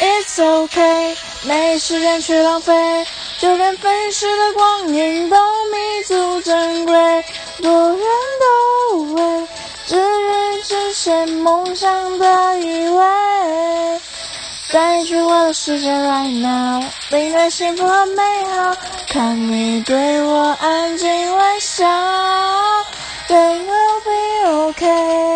It's okay，没时间去浪费，就连飞逝的光阴都弥足珍贵。多远都会治愈愿实现梦想的依偎。带你去我的世界，right now，领略幸福和美好，看你对我安静微笑，Then you'll be okay。